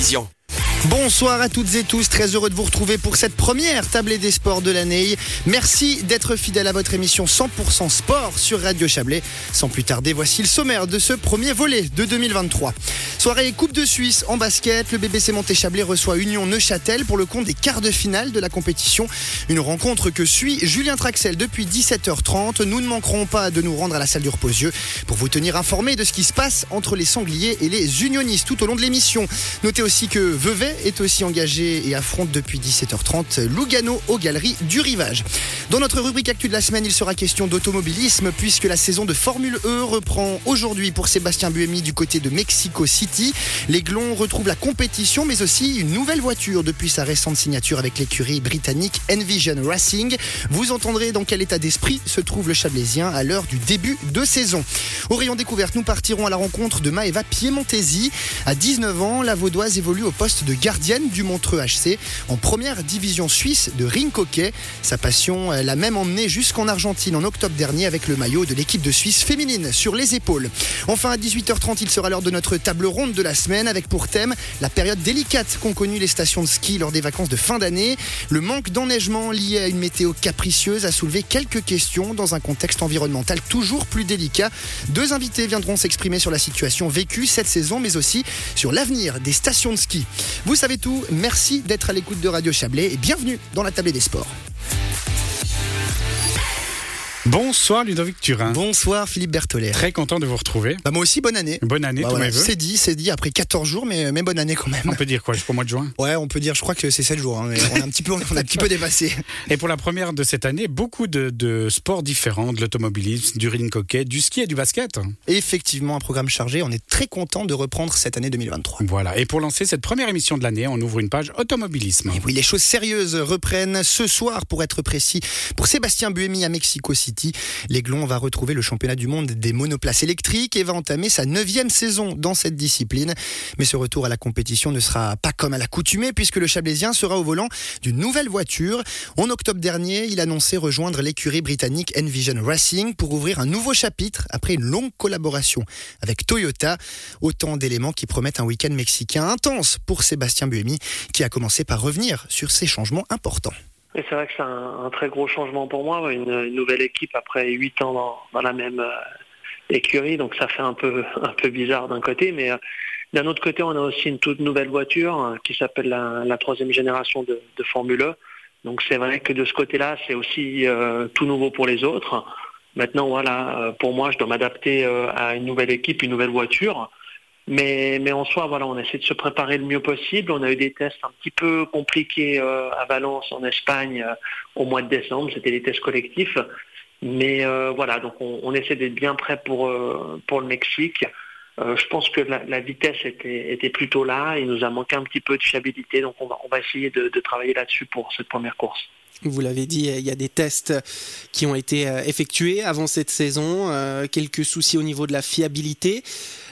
vision. Bonsoir à toutes et tous, très heureux de vous retrouver pour cette première tablée des sports de l'année. Merci d'être fidèle à votre émission 100% sport sur Radio Chablais. Sans plus tarder, voici le sommaire de ce premier volet de 2023. Soirée Coupe de Suisse en basket, le BBC Monté-Chablais reçoit Union Neuchâtel pour le compte des quarts de finale de la compétition. Une rencontre que suit Julien Traxel depuis 17h30. Nous ne manquerons pas de nous rendre à la salle du Reposieux pour vous tenir informé de ce qui se passe entre les sangliers et les unionistes tout au long de l'émission. Notez aussi que Vevey est aussi engagé et affronte depuis 17h30 Lugano aux Galeries du Rivage. Dans notre rubrique Actu de la semaine, il sera question d'automobilisme puisque la saison de Formule E reprend aujourd'hui pour Sébastien Buemi du côté de Mexico City. L'Aiglon retrouve la compétition mais aussi une nouvelle voiture depuis sa récente signature avec l'écurie britannique Envision Racing. Vous entendrez dans quel état d'esprit se trouve le Chablaisien à l'heure du début de saison. Au rayon découverte, nous partirons à la rencontre de Maeva Piemontesi. À 19 ans, la Vaudoise évolue au poste de gardienne du Montreux HC en première division suisse de ring hockey. Sa passion l'a même emmené jusqu'en Argentine en octobre dernier avec le maillot de l'équipe de Suisse féminine sur les épaules. Enfin à 18h30, il sera l'heure de notre table ronde de la semaine avec pour thème la période délicate qu'ont connue les stations de ski lors des vacances de fin d'année. Le manque d'enneigement lié à une météo capricieuse a soulevé quelques questions dans un contexte environnemental toujours plus délicat. Deux invités viendront s'exprimer sur la situation vécue cette saison mais aussi sur l'avenir des stations de ski. Vous savez tout, merci d'être à l'écoute de Radio Chablais et bienvenue dans la table des sports. Bonsoir Ludovic Turin. Bonsoir Philippe Berthollet. Très content de vous retrouver. Bah moi aussi, bonne année. Bonne année, Bah tous voilà, mes c'est dit, c'est dit, après 14 jours, mais, mais bonne année quand même. On peut dire quoi jusqu'au mois de juin Ouais, on peut dire, je crois que c'est 7 jours. hein, mais on a un petit peu, on a un petit peu dépassé. Et pour la première de cette année, beaucoup de, de sports différents, de l'automobilisme, du ring hockey, du ski et du basket. Et effectivement, un programme chargé. On est très content de reprendre cette année 2023. Voilà. Et pour lancer cette première émission de l'année, on ouvre une page automobilisme. Et oui, les choses sérieuses reprennent ce soir, pour être précis, pour Sébastien Buemi à Mexico City. L'Aiglon va retrouver le championnat du monde des monoplaces électriques et va entamer sa neuvième saison dans cette discipline. Mais ce retour à la compétition ne sera pas comme à l'accoutumée puisque le Chablaisien sera au volant d'une nouvelle voiture. En octobre dernier, il annonçait rejoindre l'écurie britannique Envision Racing pour ouvrir un nouveau chapitre après une longue collaboration avec Toyota. Autant d'éléments qui promettent un week-end mexicain intense pour Sébastien Buemi qui a commencé par revenir sur ces changements importants. Et c'est vrai que c'est un, très gros changement pour moi, une, nouvelle équipe après huit ans dans, la même euh, écurie, donc ça fait un peu un peu bizarre d'un côté, mais euh, d'un autre côté, on a aussi une toute nouvelle voiture euh, qui s'appelle la, troisième génération de, Formule E. Donc c'est vrai que de ce côté-là, c'est aussi tout nouveau pour les autres. Maintenant, voilà, pour moi, je dois m'adapter à une nouvelle équipe, une nouvelle voiture. Mais, en soi, voilà, on essaie de se préparer le mieux possible. On a eu des tests un petit peu compliqués euh, à Valence, en Espagne, euh, au mois de décembre. C'était des tests collectifs. Mais euh, voilà, donc on, essaie d'être bien prêt pour, pour le Mexique. Je pense que la, vitesse était, était plutôt là. Il nous a manqué un petit peu de fiabilité. Donc on va, on va essayer de, travailler là-dessus pour cette première course. Vous l'avez dit, il y a des tests qui ont été effectués avant cette saison, quelques soucis au niveau de la fiabilité.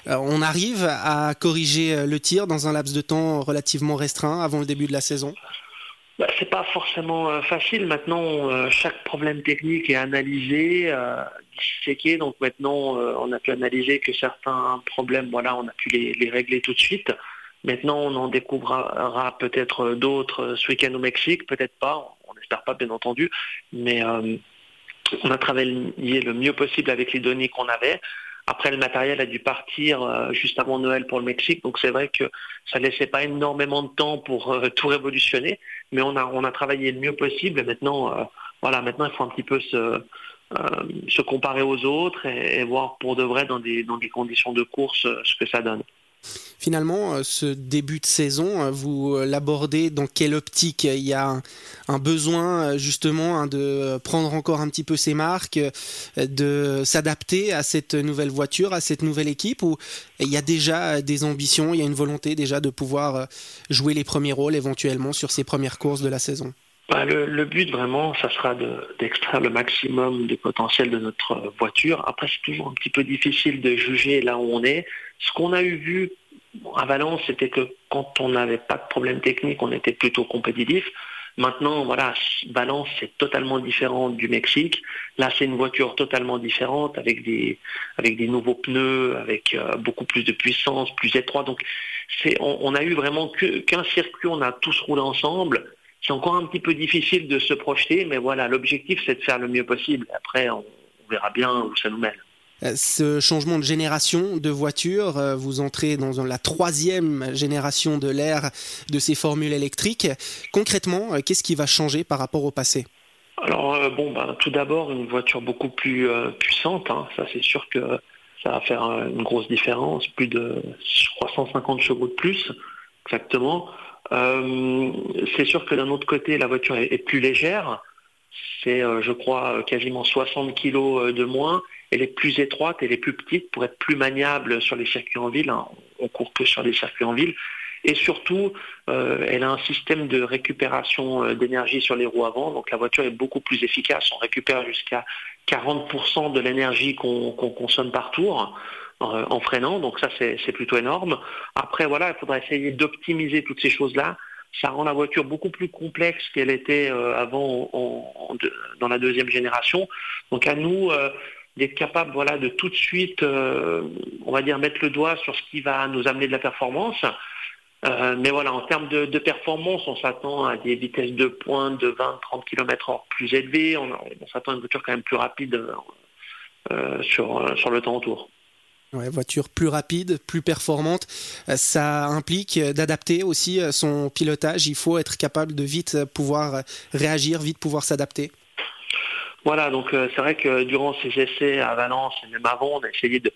Euh, on arrive à corriger euh, le tir dans un laps de temps relativement restreint avant le début de la saison? Bah, c'est pas forcément euh, facile. Maintenant, chaque problème technique est analysé, euh, disséqué. Donc maintenant, on a pu analyser que certains problèmes, voilà, on a pu les, régler tout de suite. Maintenant, on en découvrira peut-être d'autres ce week-end au Mexique, peut-être pas. On n'espère pas, bien entendu. Mais on a travaillé le mieux possible avec les données qu'on avait. Après, le matériel a dû partir euh, juste avant Noël pour le Mexique, donc c'est vrai que ça laissait pas énormément de temps pour euh, tout révolutionner, mais on a travaillé le mieux possible. Et maintenant, euh, voilà, maintenant il faut un petit peu se se comparer aux autres et, voir pour de vrai dans des dans des conditions de course ce que ça donne. Finalement, euh, ce début de saison, euh, vous euh, l'abordez dans quelle optique? Il y a un, besoin justement hein, de prendre encore un petit peu ses marques, de s'adapter à cette nouvelle voiture, à cette nouvelle équipe, ou il y a déjà des ambitions, il y a une volonté déjà de pouvoir jouer les premiers rôles éventuellement sur ces premières courses de la saison? Bah, le, le but vraiment, ça sera de- d'extraire le maximum du potentiel de notre voiture. Après, c'est toujours un petit peu difficile de juger là où on est. Ce qu'on a eu vu à Valence, c'était que quand on n'avait pas de problème technique, on était plutôt compétitif. Maintenant, voilà, Valence, c'est totalement différent du Mexique. Là, c'est une voiture totalement différente avec des, avec des nouveaux pneus, avec euh, beaucoup plus de puissance, plus étroit. Donc, c'est, on, a eu vraiment qu'un circuit, on a tous roulé ensemble. C'est encore un petit peu difficile de se projeter, mais voilà, l'objectif, c'est de faire le mieux possible. Après, on verra bien où ça nous mène. Euh, ce changement de génération de voitures, euh, vous entrez dans la troisième génération de l'ère de ces formules électriques. Concrètement, euh, qu'est-ce qui va changer par rapport au passé? Alors, bon, ben, tout d'abord, une voiture beaucoup plus puissante. Hein. Ça, c'est sûr que ça va faire une grosse différence. Plus de, je crois, 150 chevaux de plus, exactement. C'est sûr que d'un autre côté, la voiture est, plus légère. C'est, je crois, quasiment 60 kilos de moins elle est plus étroite, elle est plus petite pour être plus maniable sur les circuits en ville. Hein. On court que sur les circuits en ville. Et surtout, euh, elle a un système de récupération euh, d'énergie sur les roues avant. Donc la voiture est beaucoup plus efficace. On récupère jusqu'à 40% de l'énergie qu'on consomme par tour euh, en freinant. Donc ça, c'est plutôt énorme. Après, voilà, il faudra essayer d'optimiser toutes ces choses-là. Ça rend la voiture beaucoup plus complexe qu'elle était avant dans la deuxième génération. Donc à nous d'être capable voilà, de tout de suite, euh, on va dire, mettre le doigt sur ce qui va nous amener de la performance. Euh, mais voilà, en termes de, performance, on s'attend à des vitesses de pointe de 20-30 km h plus élevées. On, s'attend à une voiture quand même plus rapide euh, sur, sur le temps autour. Ouais, voiture plus rapide, plus performante. Ça implique d'adapter aussi son pilotage. Il faut être capable de vite pouvoir réagir, vite pouvoir s'adapter. Voilà, donc euh, c'est vrai que durant ces essais à Valence et même avant, on a essayé de,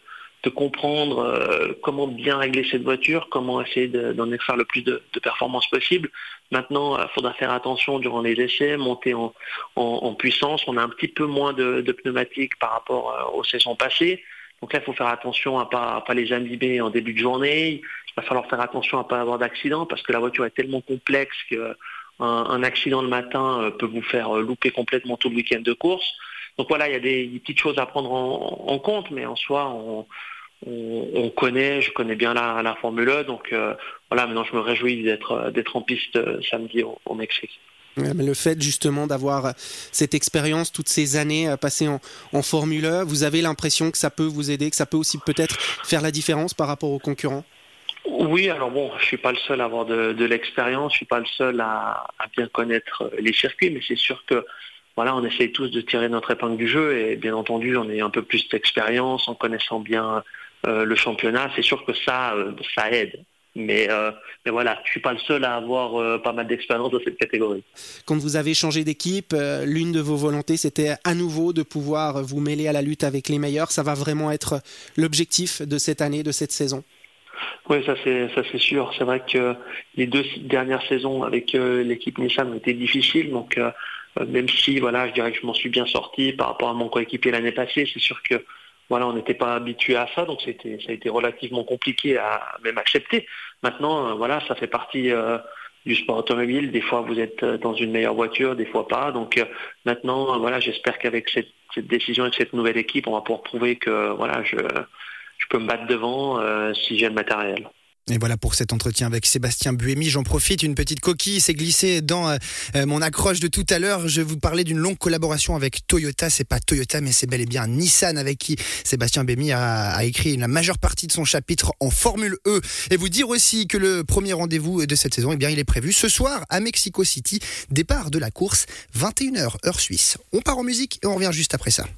comprendre euh, comment bien régler cette voiture, comment essayer d'en extraire le plus de, performance possible. Maintenant, il euh, faudra faire attention durant les essais, monter en, puissance. On a un petit peu moins de, pneumatiques par rapport aux saisons passées. Donc là, il faut faire attention à ne pas, les imbiber en début de journée. Il va falloir faire attention à ne pas avoir d'accident parce que la voiture est tellement complexe que un, accident le matin euh, peut vous faire euh, louper complètement tout le week-end de course. Donc voilà, il y a des, petites choses à prendre en, compte, mais en soi, on, connaît, je connais bien la, Formule 1, e, donc euh, voilà, maintenant je me réjouis d'être en piste samedi au, Mexique. Le fait justement d'avoir cette expérience, toutes ces années passées en, en Formule 1, e, vous avez l'impression que ça peut vous aider, que ça peut aussi peut-être faire la différence par rapport aux concurrents? Oui, alors bon, je suis pas le seul à avoir de, l'expérience, je suis pas le seul à, bien connaître les circuits, mais c'est sûr que voilà, on essaye tous de tirer notre épingle du jeu et bien entendu, on est un peu plus d'expérience, en connaissant bien euh, le championnat, c'est sûr que ça, euh, ça aide. Mais, euh, mais voilà, je suis pas le seul à avoir pas mal d'expérience dans cette catégorie. Quand vous avez changé d'équipe, l'une de vos volontés, c'était à nouveau de pouvoir vous mêler à la lutte avec les meilleurs. Ça va vraiment être l'objectif de cette année, de cette saison oui, ça c'est ça c'est sûr. C'est vrai que les deux dernières saisons avec euh, l'équipe Nissan ont été difficiles, donc euh, euh, même si voilà, je dirais que je m'en suis bien sorti par rapport à mon coéquipier l'année passée, c'est sûr que voilà, on n'était pas habitué à ça, donc c'était ça a été relativement compliqué à même accepter. Maintenant, voilà, ça fait partie du sport automobile. Des fois, vous êtes dans une meilleure voiture, des fois pas. Donc maintenant, voilà, j'espère qu'avec cette, décision et cette nouvelle équipe, on va pouvoir prouver que voilà, je peux me battre devant euh, si j'ai le matériel. Et voilà pour cet entretien avec Sébastien Buemi. J'en profite, une petite coquille s'est glissée dans euh, euh, mon accroche de tout à l'heure. Je vous parlais d'une longue collaboration avec Toyota. C'est pas Toyota, mais c'est bel et bien Nissan avec qui Sébastien Buemi a, écrit la majeure partie de son chapitre en Formule E. Et vous dire aussi que le premier rendez-vous de cette saison, eh bien, il est prévu ce soir à Mexico City. Départ de la course, 21h heure suisse. On part en musique et on revient juste après ça.